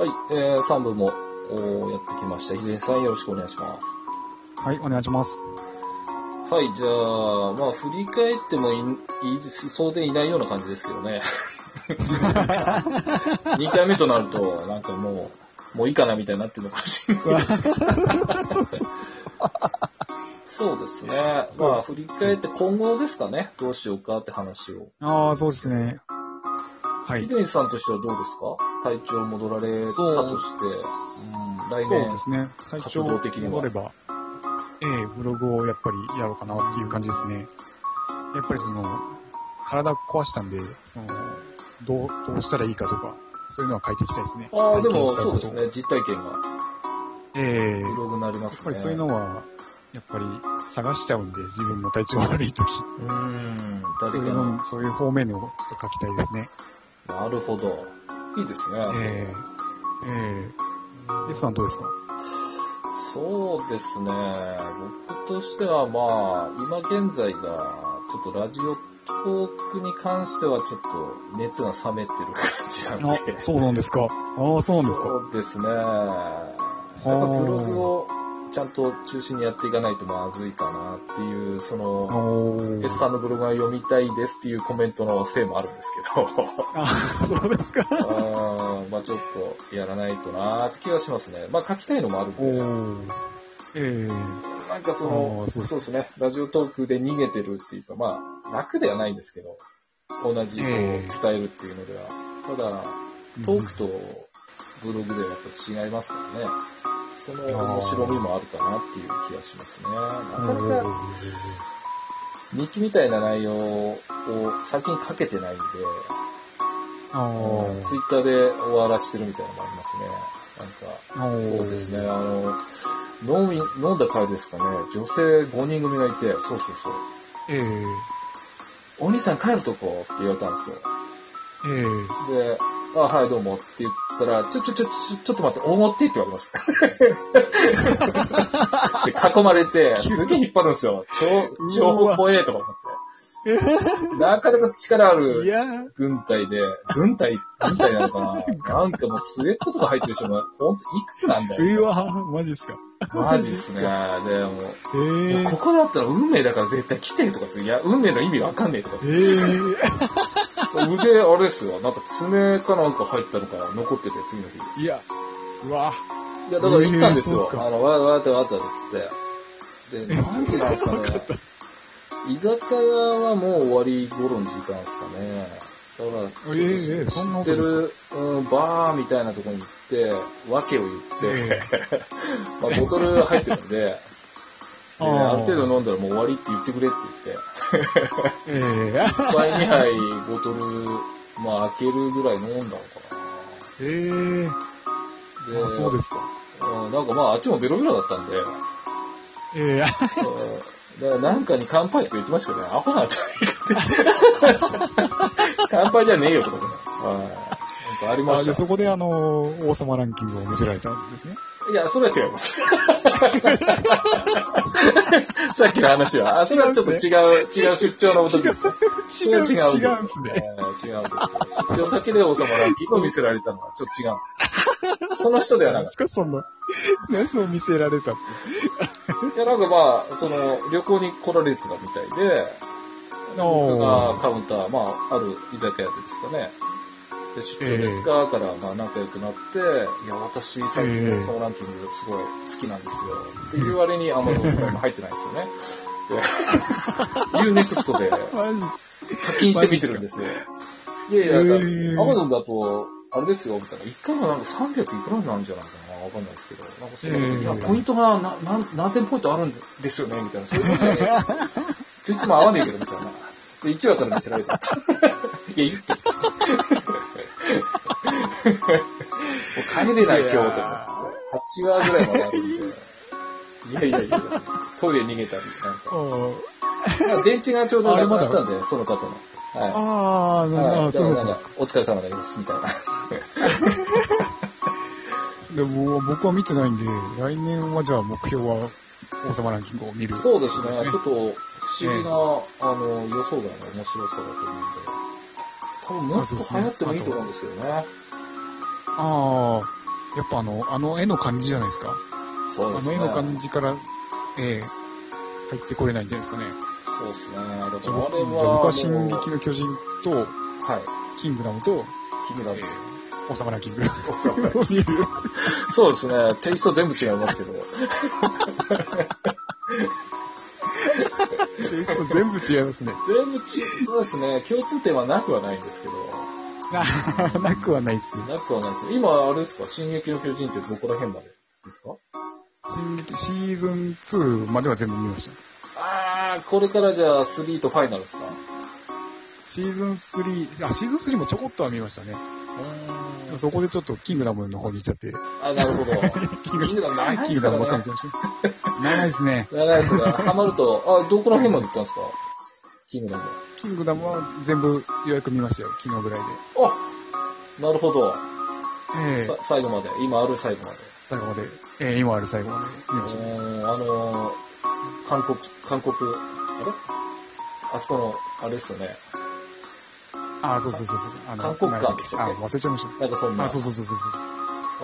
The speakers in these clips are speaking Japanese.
はい、えー、3部もやってきました。秀さんよろしくお願いします。はい、お願いします。はい、じゃあ、まあ、振り返ってもいいいそうでいないような感じですけどね。2回目となると、なんかもう、もういいかなみたいになってるのかもしれない。そうですね。まあ、振り返って今後ですかね。どうしようかって話を。ああ、そうですね。はい。秀西さんとしてはどうですか？体調戻られたとして、そううん、来そう年ですね。体調戻れば、ええブログをやっぱりやろうかなっていう感じですね。やっぱりその、体壊したんで、その、どう、どうしたらいいかとか、そういうのは書いていきたいですね。ああ、でもそうです。ね。実体験がええブログになりますね。やっぱりそういうのは、やっぱり探しちゃうんで、自分も体調悪い時。うーん、誰そうかの。いうの、そういう方面のちょっと書きたいですね。なるほど。いいですね。ええええ S さんどうですか？そうですね。僕としてはまあ、今現在が、ちょっとラジオトークに関してはちょっと熱が冷めてる感じなんで。あ、そうなんですか。ああ、そうなんですか。そうですね。やっぱブログをちゃんと中心にやっていかないとまずいかなっていう、その、S さんのブログが読みたいですっていうコメントのせいもあるんですけど、あ、そうですか。あーまあちょっとやらないとなーって気がしますね。まあ書きたいのもあるんで、ええ。なんかその、そうそうですね、ラジオトークで逃げてるっていうか、まあ楽ではないんですけど、同じこうええ伝えるっていうのでは、ただ、トークとブログではやっぱ違いますからね。その面白みもあるかなっていう気がしますね。なかなか日記みたいな内容を先に書けてないんで、ツイッターで終わらしてるみたいなのもありますね。なんか、そうですね、あの、飲み、飲んだ会ですかね、女性5人組がいて、そうそうそう。ええお兄さん帰るとこって言われたんですよ。ええで、あ、はい、どうもって言ったら、ちょ、ちょ、ちょ、ちょ、ちょっと待って、大ってって言われました。で、囲まれて、すげえ引っ張るんですよ。超、超怖えとか思って。なかなか力あいるや、軍隊で、軍隊、軍隊なのかななんかもうスウェットとか入ってる人も、ほんといくつなんだよ。うわ、マジっすか。マジっすね。で、もここだったら運命だから絶対来てとかって、いや、運命の意味がわかんねえとかってええ腕、あれですよ。なんか爪かなんか入ったのか残ってて、次の日。いや、うわ、いや、だから行ったんですよ。えーすかあの、わーわーってわーってつって。で、何時なんですかね。居酒屋はもう終わり頃の時間ですかね。だから、え知ってる、うん、バーみたいなところに行って、訳を言って、まあ、ボトル入ってるんで、であー。ある程度飲んだらもう終わりって言ってくれって言って、ええ。1杯2杯ボトル、まあ開けるぐらい飲んだのかええ。な。であそうですか。うんなんかまああっちもベロベロだったんで、ええ。うん。だからなんかに乾杯とか言ってましたけどね、アホなんじゃないかって。乾杯じゃねえよとかね。はいなんかありました。そこであの、王様ランキングを見せられたんですね。いや、それは違います。さっきの話は、あ、それはちょっと違う、違う出張の時です。それは違うんです。違うんすね。えー違うんですよ。出張先で王様ランキングを見せられたのはちょっと違うんです。その人ではなかっ何ですか、そんな。何を見せられたって。た。いや、なんかまあ、その、旅行に来られてたみたいで、僕がカウンター、まあ、ある居酒屋でですかね。で、出張ですか、から、まあ、仲良くなって、いや、私、最近の王様ランキングすごい好きなんですよ。っていう割にアマゾンプライム入ってないんですよね。で、UNEXT でマジっす課金して見てるんですよ。いやいや、アマゾンだと、あれですよ、みたいな。一回もなんか300いくらなんじゃないかなわかんないですけど。なんかそういうのいや、へーポイントがな、なん、何千ポイントあるんですよね、みたいな。そういうことじゃねえ。ついつも合わねえけど、みたいな。で、1話から見せられた。いや、いいって。もう帰れない、今日と思って。8話ぐらいまであるんで。いやいやいや、トイレ逃げたり、なんか。電池がちょうどなくなったんで、その方の。はい。あー、なはい、あ、そうそうだからなんかお疲れ様です、みたいな。でも、僕は見てないんで、来年はじゃあ目標は王様ランキングを見る。そうですね。そうですねちょっと不思議な、あの、予想外の面白さだと思うんで。多分もっと流行ってもいいと思うんですけどね。ああ、やっぱあの、あの絵の感じじゃないですか。そうですね。あの絵の感じから、ええ入ってこれないんじゃないですかね。そうですね。だからあれじゃあ僕は、僕は進撃の巨人と、はい。キングダムと、気になる。王様ランキング。そうですね。テイスト全部違いますけど。全部違いますね。全部ち、そうですね。共通点はなくはないんですけど。な、なくはないですね。なくはないですよ。今、あれですか？進撃の巨人ってどこら辺まで？ですか？進撃、シーズン2までは全部見ました。あー、これからじゃあ3とファイナルですか？シーズン3、あ、シーズン3もちょこっとは見ましたね。そこでちょっとキングダムの方に行っちゃって、あ、なるほど。キングダム長いキンですグダムばっかり見。てました。長いですね。長いですね。ハマると、あ、どこら辺まで行ったんですか？キングダムは。キングダムは全部ようやく見ましたよ、昨日ぐらいで。あ、なるほど。ええさ最後まで。今ある最後まで。最後まで、ええ今ある最後まで見ましたね。うーん、あのー、韓国、韓国、あれ？あそこの、あれですよね。あそうそうそうそう。あ韓国何館でしたっけ？あ、忘れちゃいましなんかそんた。な。あ、そうそうそうそうそ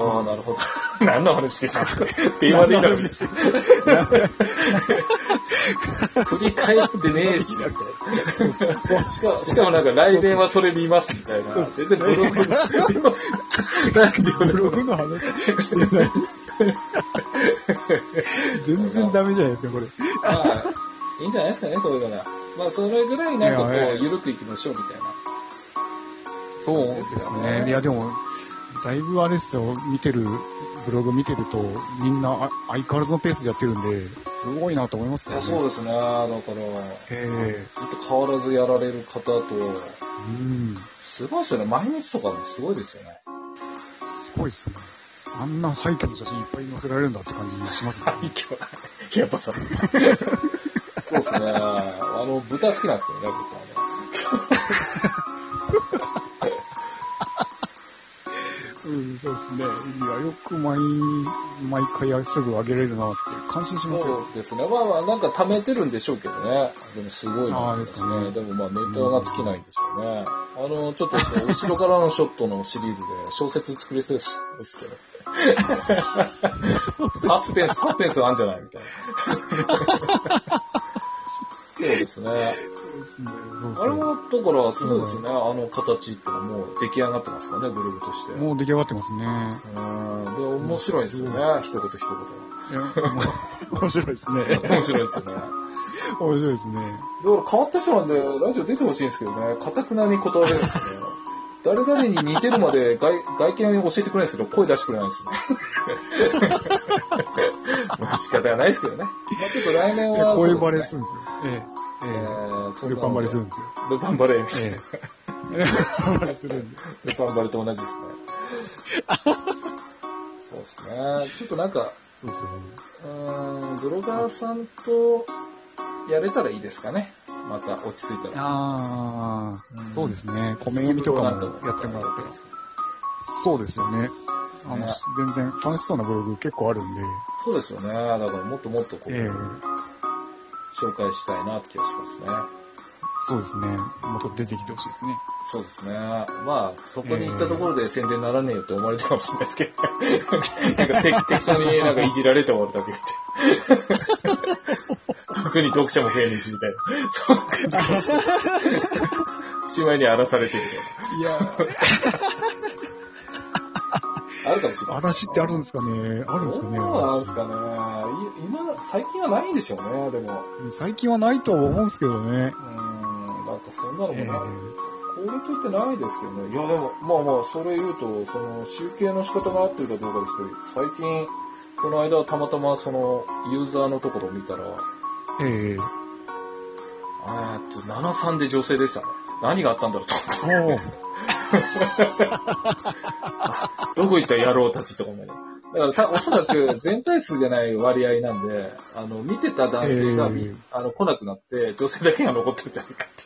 う。ああ、なるほど。何の話ですか？電話でいいだろ。振り返ってねえし、みたいな。しかも、しかもなんか来年はそれ見ますみたいな。全然ブログ、ラジオでブログの話してない。全然ダメじゃないですか、これ。まあ、いいんじゃないですかね、こういうのが。まあ、それぐらいなんかこう、ゆるくいきましょうみたいな。そうですね。いや、でも、だいぶあれですよ、見てる、ブログ見てると、みんなあ相変わらずのペースでやってるんで、すごいなと思いますからね。そうですね。だから、ずっえと変わらずやられる方と、えうん。すごいですよね。毎日とかもすごいですよね。すごいっすね。あんな廃墟の写真いっぱい載せられるんだって感じしますね。廃墟。やっぱさ。そう ですね。あの、豚好きなんですけどね、僕はね。うん、そうですね。いや、よく毎、毎回すぐ上げれるなって感心しますよ。そうですね。まあまあ、なんか貯めてるんでしょうけどね。でもすごいなですかねでもまあ、ネタが尽きないんでしょうね。あの、ちょっと後ろからのショットのシリーズで小説作りそうですけど。サスペンス、サスペンスあるんじゃない？みたいな。そうですね。あれも、だから、すごいですね。あの形ってもう出来上がってますからね、ブログとして。もう出来上がってますね。うん。で、面白いですよね。一言一いや、もう面白いですね。言。面白いですよね。面白いですね。だから変わった人なんで、ラジオ出てほしいんですけどね、かたくなに断れるんですね。誰々に似てるまで外外見を教えてくれないんですけど、声出してくれないんですよね。まあ仕方がないですけどね。まあちょっと来年はこう。バレするんですよ。ええ。ええー、え。そルパンバレするんですよ。ルパンバレーみたいな。ええ。ルパンバレするんで。ルパンバレと同じですね。そうですね。ちょっとなんか、そうですよね。うーん、ブロガーさんとやれたらいいですかね。また落ち着いたら。ああ、んそうですね。コメ読みとかもやってもらって。そうですよね。あのね、全然楽しそうなブログ結構あるんで、そうですよね。だからもっともっとこう、ええ紹介したいなって気がしますね。そうですね。もっと出てきてほしいですね。そうですね。まあ、そこに行ったところで宣伝ならねえよって思われたかもしれないですけど、なんか適適当になんかいじられて終わるだけで。特に読者も増えねえしみたいな。そんな感じかもしれない。しまいに荒らされてるみいや、たいな。あるかもしれない。嵐ってあるんですかねあるんですかねそうなんですかね。い今、最近はないんでしょうね、でも。最近はないとは思うんですけどね。うーん、なんかそんなのもええな、これといってないですけどね。いや、でも、まあまあ、それ言うと、その、集計の仕方が合ってるかどうかですけど、最近、この間たまたまその、ユーザーのところを見たら、ええあーっと、73で女性でしたね。何があったんだろうと思って。どこ行った野郎たちとか思いながらだからた、おそらく全体数じゃない割合なんで、あの、見てた男性がみ、ええあの、来なくなって、女性だけが残ってるんじゃないかって。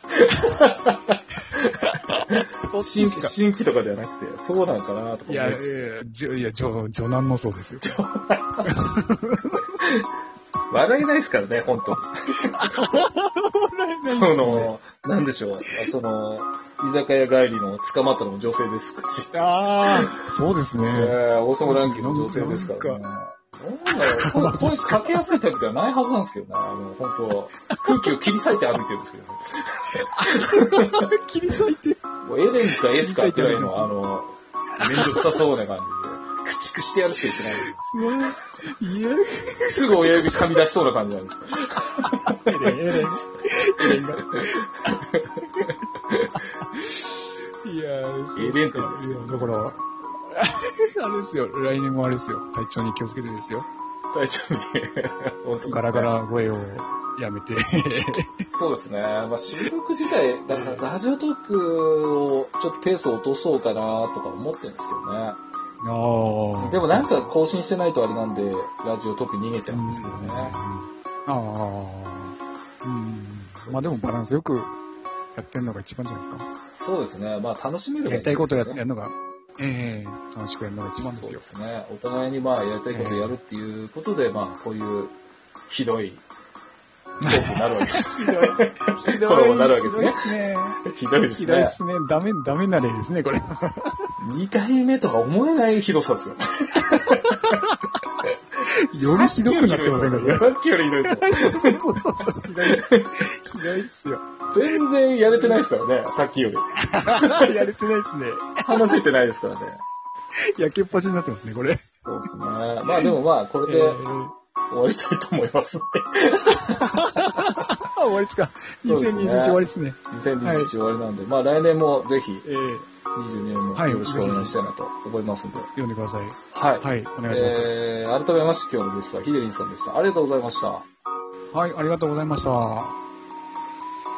新規、新規とかではなくて、そうなんかなとかいや、い思いや、いや、じょ、女男のそうですよ。笑えないですからね、本当に。その、でしょう、その、居酒屋帰りの捕まったのも女性ですし。ああ、そうですね。えー、王様ランキングの女性ですからね。なんだろう、これ、これかけやすいタイプではないはずなんですけどね。あの、本当空気を切り裂いて歩いてるんですけどね。切り裂いて。もうエレンかエスかってらいの、あの、めんどくさそうな感じで、駆逐してやるしか言ってないす。いや、すぐ親指噛み出しそうな感じなんです。エレン、エレン。いやー、エレンってなんですよだから、あれですよ、来年もあれですよ、体調に気をつけてですよ。体調に。ガラガラ声をやめて。そうですね。まあ、収録自体、だからラジオトークをちょっとペースを落とそうかなとか思ってるんですけどね。ああ。でもなんか更新してないとあれなんで、ラジオトーク逃げちゃうんですけどね。ああ。うん。まあでもバランスよくやってんのが一番じゃないですか。そうですね。まあ楽しめればやりたいことややねるのが、ええ楽しくやるのが一番ですよそうで。すね。お互いにまあやりたいことやるっていうことで、まあこういうひどいなるわけですよ。ひどこれもなるわけですねひどいですね。ひどいですね。ひどいですね。ダメ、ダメな例ですね、これ。2回目とか思えないひどさですよ。よりひどくなってませんか？さっきよりひどいですよ。ひどい、ひどいっすよ。全然やれてないですからね、さっきより。やれてないですね。話せてないですからね。焼けっぱちになってますね、これ。そうですね。まあでもまあ、これでえー終わりたいと思いますんで。あ、終わりですか。そうですね2021終わりですね。2021終わりなんで、まあ来年もぜひ、えー、22年もはいよろしくお願いしたいなと思いますんで。読んでください。はい。はい、お願いします。えー、改めまして今日のゲストはヒデリンさんでした。ありがとうございました。はい、ありがとうございました。